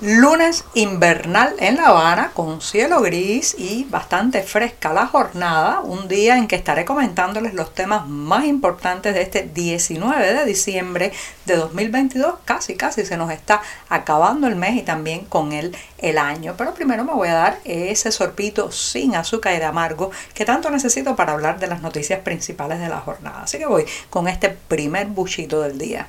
Lunes invernal en La Habana con cielo gris y bastante fresca la jornada, un día en que estaré comentándoles los temas más importantes de este 19 de diciembre de 2022. Casi, casi se nos está acabando el mes y también con él el año. Pero primero me voy a dar ese sorpito sin azúcar y de amargo que tanto necesito para hablar de las noticias principales de la jornada. Así que voy con este primer buchito del día.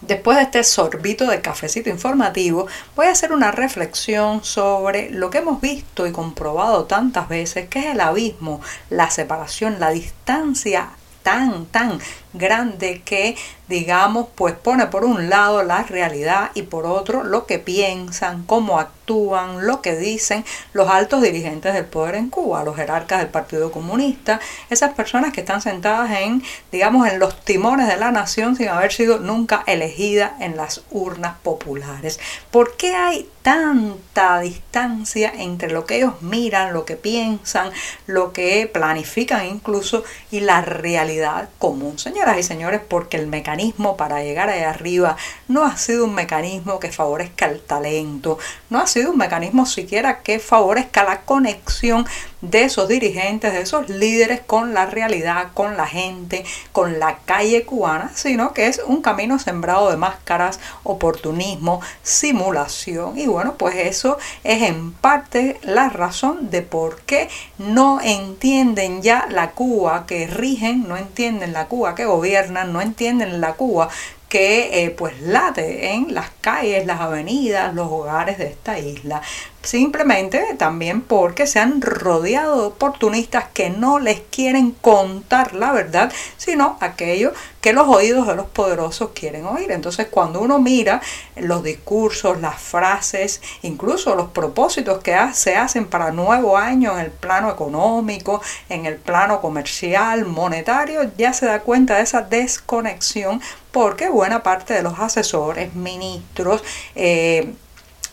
Después de este sorbito de cafecito informativo, voy a hacer una reflexión sobre lo que hemos visto y comprobado tantas veces, que es el abismo, la separación, la distancia tan, tan grande que, digamos, pues pone por un lado la realidad y por otro lo que piensan, cómo actúan, lo que dicen los altos dirigentes del poder en Cuba, los jerarcas del Partido Comunista, esas personas que están sentadas en, digamos, en los timones de la nación sin haber sido nunca elegidas en las urnas populares. ¿Por qué hay tanta distancia entre lo que ellos miran, lo que piensan, lo que planifican incluso y la realidad común? Señor, Y señores, porque el mecanismo para llegar ahí arriba no ha sido un mecanismo que favorezca el talento, no ha sido un mecanismo siquiera que favorezca la conexión de esos dirigentes, de esos líderes con la realidad, con la gente, con la calle cubana, sino que es un camino sembrado de máscaras, oportunismo, simulación. Y bueno, pues eso es en parte la razón de por qué no entienden ya la Cuba que rigen, no entienden la Cuba que gobiernan, no entienden la Cuba que eh, pues late en las calles, las avenidas, los hogares de esta isla. Simplemente también porque se han rodeado de oportunistas que no les quieren contar la verdad, sino aquello que los oídos de los poderosos quieren oír. Entonces cuando uno mira los discursos, las frases, incluso los propósitos que se hacen para nuevo año en el plano económico, en el plano comercial, monetario, ya se da cuenta de esa desconexión porque buena parte de los asesores, ministros, eh,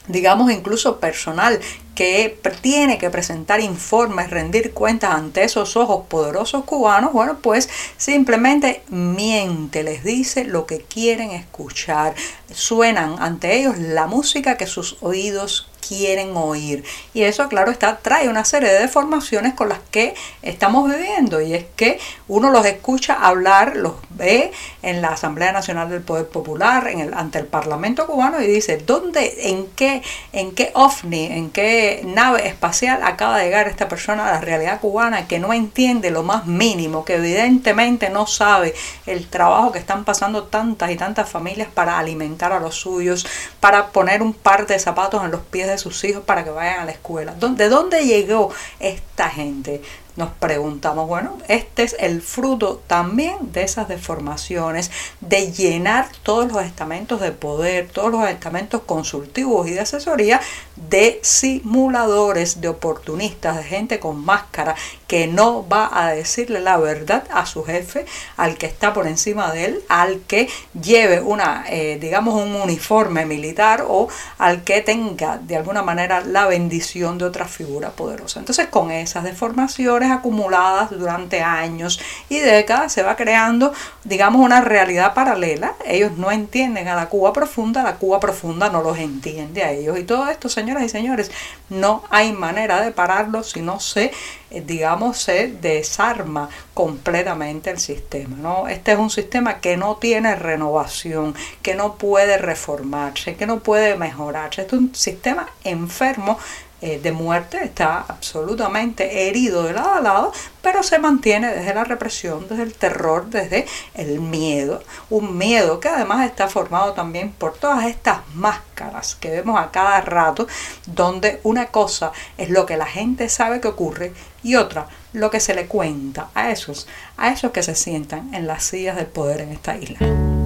digamos incluso personal que tiene que presentar informes, rendir cuentas ante esos ojos poderosos cubanos, bueno, pues simplemente miente, les dice lo que quieren escuchar. Suenan ante ellos la música que sus oídos quieren oír. Y eso, claro está, trae una serie de deformaciones con las que estamos viviendo. Y es que uno los escucha hablar, los ve en la Asamblea Nacional del Poder Popular, en el, ante el Parlamento cubano y dice, ¿dónde, en qué, en qué ovni, en qué nave espacial acaba de llegar esta persona a la realidad cubana que no entiende lo más mínimo, que evidentemente no sabe el trabajo que están pasando tantas y tantas familias para alimentar a los suyos, para poner un par de zapatos en los pies de sus hijos para que vayan a la escuela. ¿De dónde llegó esta gente? nos preguntamos, bueno, este es el fruto también de esas deformaciones, de llenar todos los estamentos de poder, todos los estamentos consultivos y de asesoría de simuladores, de oportunistas, de gente con máscara que no va a decirle la verdad a su jefe, al que está por encima de él, al que lleve una, eh, digamos, un uniforme militar o al que tenga de alguna manera la bendición de otra figura poderosa. Entonces, con esas deformaciones, acumuladas durante años y décadas se va creando, digamos, una realidad paralela. Ellos no entienden a la Cuba profunda, la Cuba profunda no los entiende a ellos. Y todo esto, señoras y señores, no hay manera de pararlo si no se, digamos, se desarma completamente el sistema. ¿no? Este es un sistema que no tiene renovación, que no puede reformarse, que no puede mejorarse. Este es un sistema enfermo eh, de muerte, está absolutamente herido de lado a lado, pero se mantiene desde la represión, desde el terror, desde el miedo. Un miedo que además está formado también por todas estas máscaras que vemos a cada rato, donde una cosa es lo que la gente sabe que ocurre y otra lo que se le cuenta a esos, a esos que se sientan en las sillas del poder en esta isla.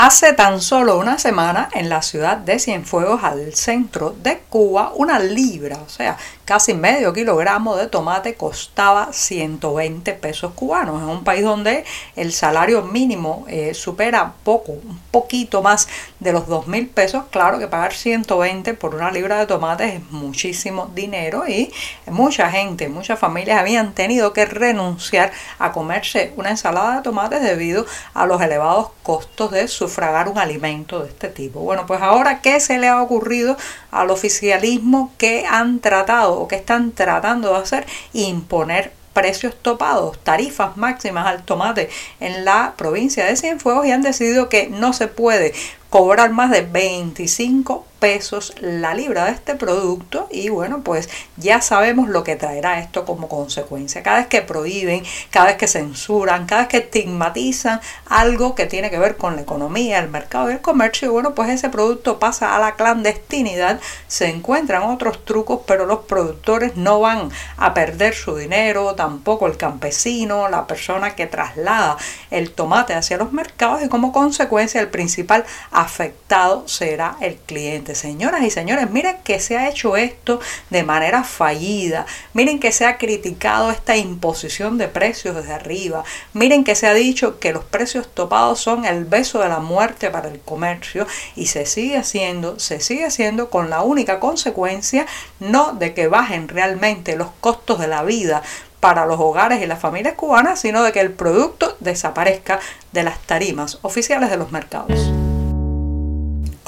Hace tan solo una semana en la ciudad de Cienfuegos, al centro de Cuba, una libra, o sea, casi medio kilogramo de tomate costaba 120 pesos cubanos. En un país donde el salario mínimo eh, supera poco, un poquito más de los 2 mil pesos, claro que pagar 120 por una libra de tomates es muchísimo dinero y mucha gente, muchas familias habían tenido que renunciar a comerse una ensalada de tomates debido a los elevados costos de sufragar un alimento de este tipo. Bueno, pues ahora, ¿qué se le ha ocurrido al oficialismo que han tratado o que están tratando de hacer? Imponer precios topados, tarifas máximas al tomate en la provincia de Cienfuegos y han decidido que no se puede cobrar más de 25 pesos la libra de este producto y bueno pues ya sabemos lo que traerá esto como consecuencia. Cada vez que prohíben cada vez que censuran cada vez que estigmatizan algo que tiene que ver con la economía el mercado y el comercio y bueno pues ese producto pasa a la clandestinidad se encuentran otros trucos pero los productores no van a perder su dinero tampoco el campesino la persona que traslada el tomate hacia los mercados y como consecuencia el principal afectado será el cliente. Señoras y señores, miren que se ha hecho esto de manera fallida. Miren que se ha criticado esta imposición de precios desde arriba. Miren que se ha dicho que los precios topados son el beso de la muerte para el comercio y se sigue haciendo, se sigue haciendo con la única consecuencia no de que bajen realmente los costos de la vida, para los hogares y las familias cubanas, sino de que el producto desaparezca de las tarimas oficiales de los mercados.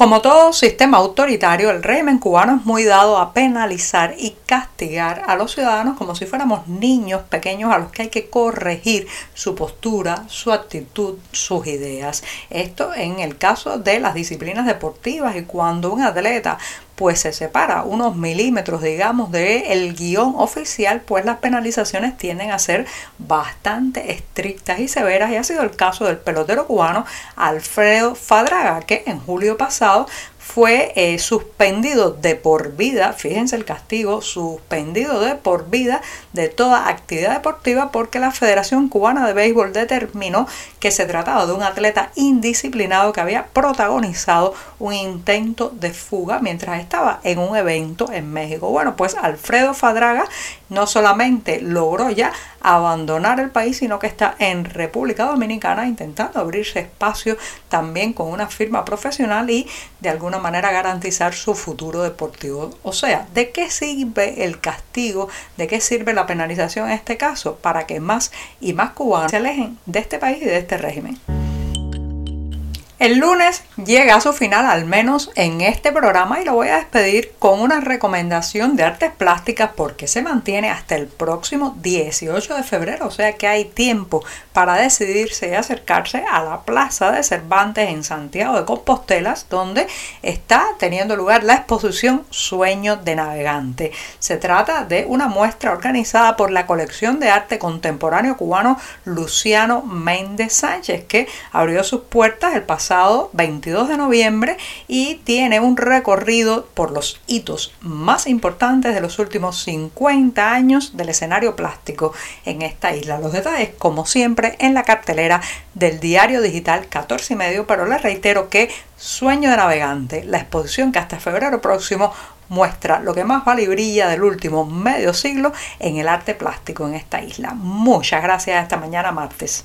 Como todo sistema autoritario, el régimen cubano es muy dado a penalizar y castigar a los ciudadanos como si fuéramos niños pequeños a los que hay que corregir su postura, su actitud, sus ideas. Esto en el caso de las disciplinas deportivas y cuando un atleta pues se separa unos milímetros, digamos, del el guion oficial, pues las penalizaciones tienden a ser bastante estrictas y severas. Y ha sido el caso del pelotero cubano Alfredo Fadraga, que en julio pasado fue eh, suspendido de por vida, fíjense el castigo, suspendido de por vida de toda actividad deportiva porque la Federación Cubana de Béisbol determinó que se trataba de un atleta indisciplinado que había protagonizado un intento de fuga mientras estaba en un evento en México. Bueno, pues Alfredo Fadraga no solamente logró ya abandonar el país, sino que está en República Dominicana intentando abrirse espacio también con una firma profesional y de alguna manera garantizar su futuro deportivo. O sea, ¿de qué sirve el castigo? ¿De qué sirve la penalización en este caso? Para que más y más cubanos se alejen de este país y de este régimen. El lunes llega a su final, al menos en este programa, y lo voy a despedir con una recomendación de artes plásticas porque se mantiene hasta el próximo 18 de febrero, o sea que hay tiempo para decidirse y acercarse a la Plaza de Cervantes en Santiago de Compostelas, donde está teniendo lugar la exposición Sueño de Navegante. Se trata de una muestra organizada por la colección de arte contemporáneo cubano Luciano Méndez Sánchez, que abrió sus puertas el pasado 22 de noviembre y tiene un recorrido por los hitos más importantes de los últimos 50 años del escenario plástico en esta isla. Los detalles, como siempre, en la cartelera del diario digital 14 y medio, pero les reitero que Sueño de Navegante, la exposición que hasta febrero próximo muestra lo que más vale y brilla del último medio siglo en el arte plástico en esta isla. Muchas gracias esta mañana martes.